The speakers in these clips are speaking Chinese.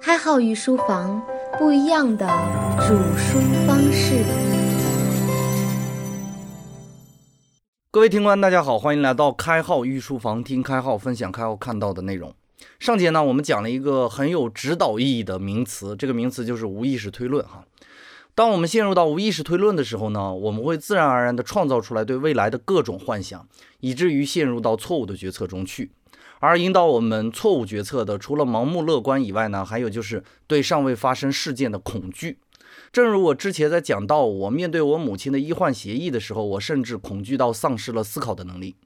开号御书房，不一样的煮书方式。各位听官，大家好，欢迎来到开号御书房，听开号分享开号看到的内容。上节呢，我们讲了一个很有指导意义的名词，这个名词就是无意识推论哈。当我们陷入到无意识推论的时候呢，我们会自然而然地创造出来对未来的各种幻想，以至于陷入到错误的决策中去。而引导我们错误决策的，除了盲目乐观以外呢，还有就是对尚未发生事件的恐惧。正如我之前在讲到我面对我母亲的医患协议的时候，我甚至恐惧到丧失了思考的能力。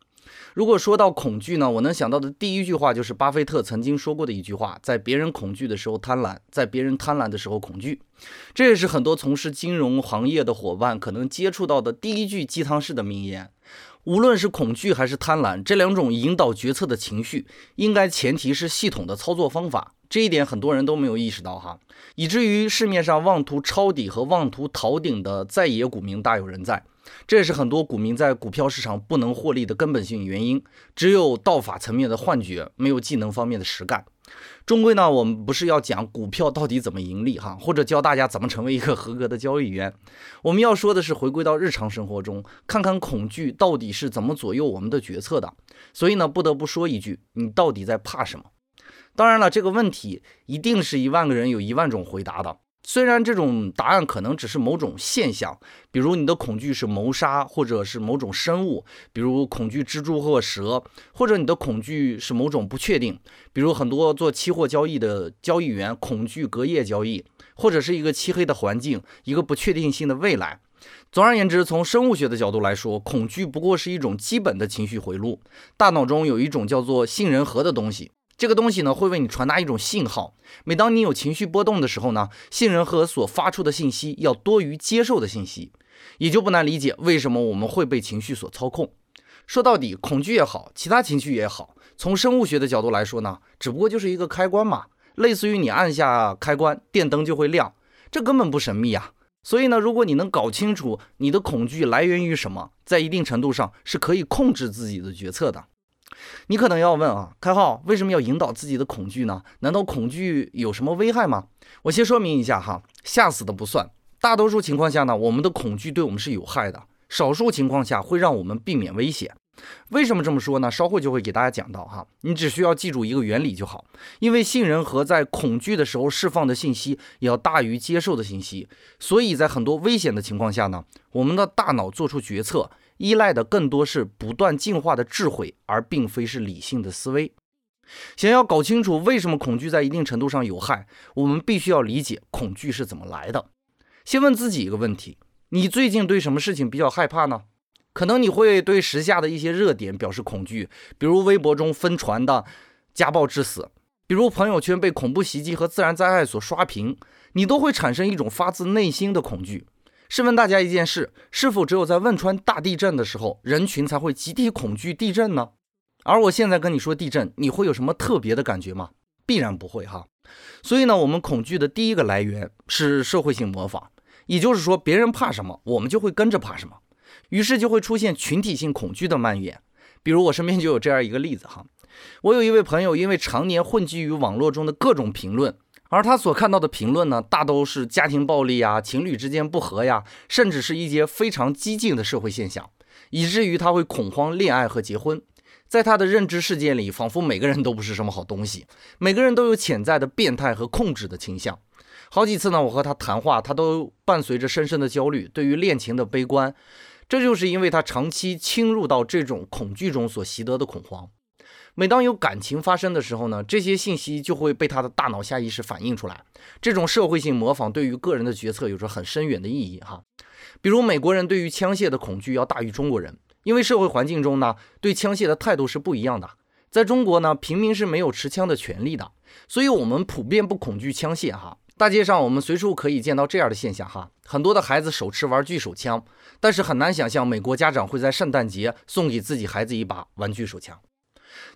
如果说到恐惧呢，我能想到的第一句话就是巴菲特曾经说过的一句话：在别人恐惧的时候贪婪，在别人贪婪的时候恐惧。这也是很多从事金融行业的伙伴可能接触到的第一句鸡汤式的名言。无论是恐惧还是贪婪，这两种引导决策的情绪，应该前提是系统的操作方法。这一点很多人都没有意识到哈，以至于市面上妄图抄底和妄图逃顶的在野股民大有人在。这也是很多股民在股票市场不能获利的根本性原因，只有道法层面的幻觉，没有技能方面的实干。终归呢，我们不是要讲股票到底怎么盈利哈，或者教大家怎么成为一个合格的交易员。我们要说的是回归到日常生活中，看看恐惧到底是怎么左右我们的决策的。所以呢，不得不说一句，你到底在怕什么？当然了，这个问题一定是一万个人有一万种回答的。虽然这种答案可能只是某种现象，比如你的恐惧是谋杀，或者是某种生物，比如恐惧蜘蛛或蛇，或者你的恐惧是某种不确定，比如很多做期货交易的交易员恐惧隔夜交易，或者是一个漆黑的环境，一个不确定性的未来。总而言之，从生物学的角度来说，恐惧不过是一种基本的情绪回路。大脑中有一种叫做杏仁核的东西。这个东西呢，会为你传达一种信号。每当你有情绪波动的时候呢，杏仁核所发出的信息要多于接受的信息，也就不难理解为什么我们会被情绪所操控。说到底，恐惧也好，其他情绪也好，从生物学的角度来说呢，只不过就是一个开关嘛，类似于你按下开关，电灯就会亮，这根本不神秘啊。所以呢，如果你能搞清楚你的恐惧来源于什么，在一定程度上是可以控制自己的决策的。你可能要问啊，开号为什么要引导自己的恐惧呢？难道恐惧有什么危害吗？我先说明一下哈，吓死的不算，大多数情况下呢，我们的恐惧对我们是有害的，少数情况下会让我们避免危险。为什么这么说呢？稍后就会给大家讲到哈，你只需要记住一个原理就好，因为杏仁核在恐惧的时候释放的信息要大于接受的信息，所以在很多危险的情况下呢，我们的大脑做出决策。依赖的更多是不断进化的智慧，而并非是理性的思维。想要搞清楚为什么恐惧在一定程度上有害，我们必须要理解恐惧是怎么来的。先问自己一个问题：你最近对什么事情比较害怕呢？可能你会对时下的一些热点表示恐惧，比如微博中疯传的家暴致死，比如朋友圈被恐怖袭击和自然灾害所刷屏，你都会产生一种发自内心的恐惧。试问大家一件事：是否只有在汶川大地震的时候，人群才会集体恐惧地震呢？而我现在跟你说地震，你会有什么特别的感觉吗？必然不会哈。所以呢，我们恐惧的第一个来源是社会性模仿，也就是说，别人怕什么，我们就会跟着怕什么，于是就会出现群体性恐惧的蔓延。比如我身边就有这样一个例子哈，我有一位朋友，因为常年混迹于网络中的各种评论。而他所看到的评论呢，大都是家庭暴力呀、情侣之间不和呀，甚至是一些非常激进的社会现象，以至于他会恐慌恋爱和结婚。在他的认知世界里，仿佛每个人都不是什么好东西，每个人都有潜在的变态和控制的倾向。好几次呢，我和他谈话，他都伴随着深深的焦虑，对于恋情的悲观。这就是因为他长期侵入到这种恐惧中所习得的恐慌。每当有感情发生的时候呢，这些信息就会被他的大脑下意识反映出来。这种社会性模仿对于个人的决策有着很深远的意义哈。比如美国人对于枪械的恐惧要大于中国人，因为社会环境中呢对枪械的态度是不一样的。在中国呢，平民是没有持枪的权利的，所以我们普遍不恐惧枪械哈。大街上我们随处可以见到这样的现象哈，很多的孩子手持玩具手枪，但是很难想象美国家长会在圣诞节送给自己孩子一把玩具手枪。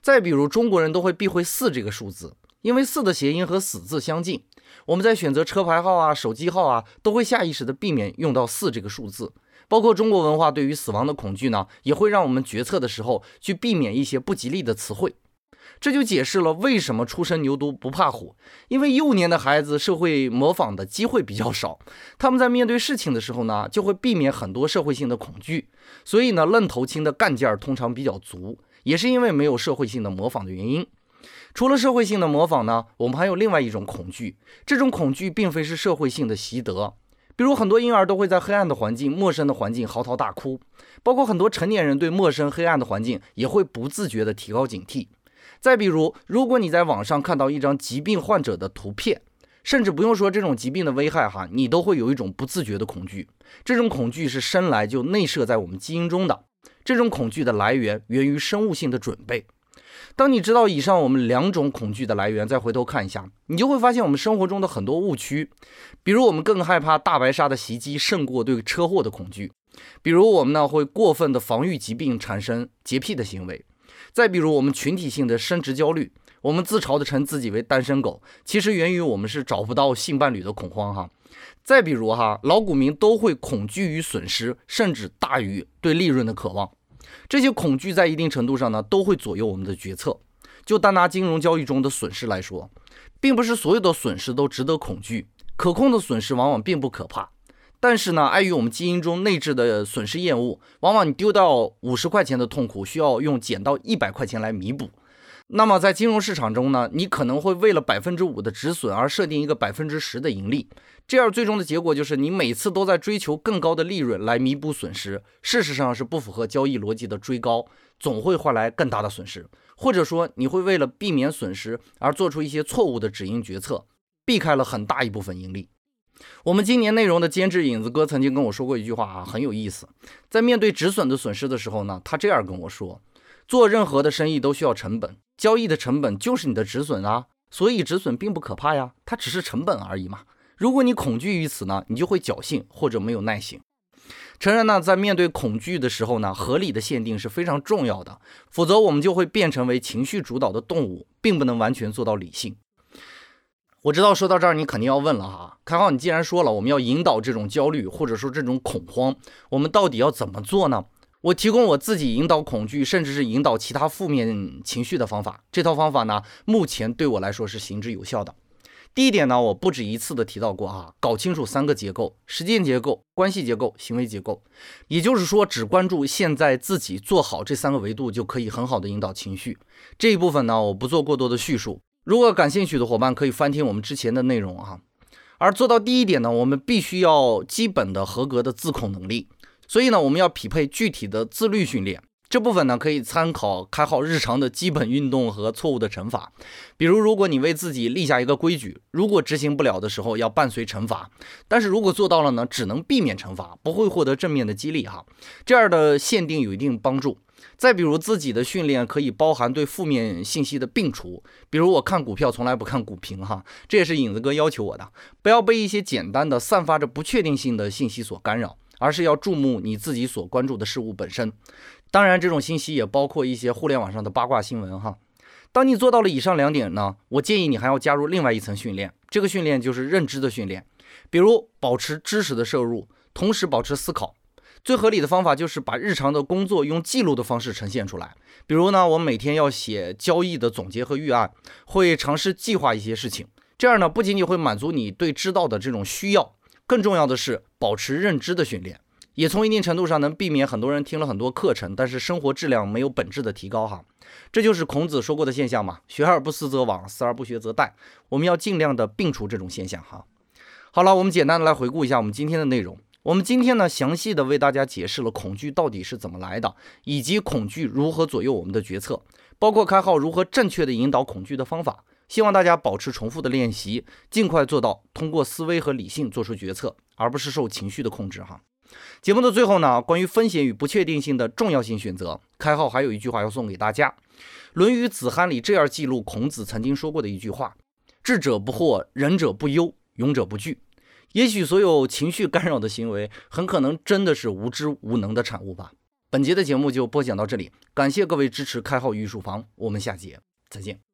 再比如，中国人都会避讳四这个数字，因为四的谐音和死字相近。我们在选择车牌号啊、手机号啊，都会下意识的避免用到四这个数字。包括中国文化对于死亡的恐惧呢，也会让我们决策的时候去避免一些不吉利的词汇。这就解释了为什么初生牛犊不怕虎，因为幼年的孩子社会模仿的机会比较少，他们在面对事情的时候呢，就会避免很多社会性的恐惧，所以呢，愣头青的干劲儿通常比较足，也是因为没有社会性的模仿的原因。除了社会性的模仿呢，我们还有另外一种恐惧，这种恐惧并非是社会性的习得。比如很多婴儿都会在黑暗的环境、陌生的环境嚎啕大哭，包括很多成年人对陌生黑暗的环境也会不自觉地提高警惕。再比如，如果你在网上看到一张疾病患者的图片，甚至不用说这种疾病的危害哈，你都会有一种不自觉的恐惧。这种恐惧是生来就内设在我们基因中的。这种恐惧的来源源于生物性的准备。当你知道以上我们两种恐惧的来源，再回头看一下，你就会发现我们生活中的很多误区。比如，我们更害怕大白鲨的袭击胜过对车祸的恐惧；比如，我们呢会过分的防御疾病，产生洁癖的行为；再比如，我们群体性的生殖焦虑，我们自嘲的称自己为单身狗，其实源于我们是找不到性伴侣的恐慌哈；再比如哈，老股民都会恐惧于损失，甚至大于对利润的渴望。这些恐惧在一定程度上呢，都会左右我们的决策。就单拿金融交易中的损失来说，并不是所有的损失都值得恐惧，可控的损失往往并不可怕。但是呢，碍于我们基因中内置的损失厌恶，往往你丢到五十块钱的痛苦，需要用捡到一百块钱来弥补。那么在金融市场中呢，你可能会为了百分之五的止损而设定一个百分之十的盈利，这样最终的结果就是你每次都在追求更高的利润来弥补损失，事实上是不符合交易逻辑的追高，总会换来更大的损失，或者说你会为了避免损失而做出一些错误的止盈决策，避开了很大一部分盈利。我们今年内容的监制影子哥曾经跟我说过一句话啊，很有意思，在面对止损的损失的时候呢，他这样跟我说。做任何的生意都需要成本，交易的成本就是你的止损啊，所以止损并不可怕呀，它只是成本而已嘛。如果你恐惧于此呢，你就会侥幸或者没有耐心。诚然呢，在面对恐惧的时候呢，合理的限定是非常重要的，否则我们就会变成为情绪主导的动物，并不能完全做到理性。我知道说到这儿你肯定要问了哈，开浩，你既然说了我们要引导这种焦虑或者说这种恐慌，我们到底要怎么做呢？我提供我自己引导恐惧，甚至是引导其他负面情绪的方法。这套方法呢，目前对我来说是行之有效的。第一点呢，我不止一次的提到过啊，搞清楚三个结构：时间结构、关系结构、行为结构。也就是说，只关注现在自己做好这三个维度，就可以很好的引导情绪。这一部分呢，我不做过多的叙述。如果感兴趣的伙伴可以翻听我们之前的内容啊。而做到第一点呢，我们必须要基本的合格的自控能力。所以呢，我们要匹配具体的自律训练，这部分呢可以参考开号日常的基本运动和错误的惩罚。比如，如果你为自己立下一个规矩，如果执行不了的时候要伴随惩罚，但是如果做到了呢，只能避免惩罚，不会获得正面的激励哈。这样的限定有一定帮助。再比如，自己的训练可以包含对负面信息的摒除，比如我看股票从来不看股评哈，这也是影子哥要求我的，不要被一些简单的散发着不确定性的信息所干扰。而是要注目你自己所关注的事物本身，当然这种信息也包括一些互联网上的八卦新闻哈。当你做到了以上两点呢，我建议你还要加入另外一层训练，这个训练就是认知的训练，比如保持知识的摄入，同时保持思考。最合理的方法就是把日常的工作用记录的方式呈现出来，比如呢，我每天要写交易的总结和预案，会尝试计划一些事情，这样呢，不仅仅会满足你对知道的这种需要。更重要的是保持认知的训练，也从一定程度上能避免很多人听了很多课程，但是生活质量没有本质的提高哈。这就是孔子说过的现象嘛，学而不思则罔，思而不学则殆。我们要尽量的摒除这种现象哈。好了，我们简单的来回顾一下我们今天的内容。我们今天呢，详细的为大家解释了恐惧到底是怎么来的，以及恐惧如何左右我们的决策，包括开号如何正确的引导恐惧的方法。希望大家保持重复的练习，尽快做到通过思维和理性做出决策，而不是受情绪的控制。哈，节目的最后呢，关于风险与不确定性的重要性选择，开号还有一句话要送给大家，《论语子罕》里这样记录孔子曾经说过的一句话：“智者不惑，仁者不忧，勇者不惧。”也许所有情绪干扰的行为，很可能真的是无知无能的产物吧。本节的节目就播讲到这里，感谢各位支持开号御书房，我们下节再见。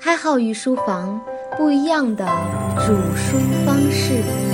开号御书房，不一样的煮书方式。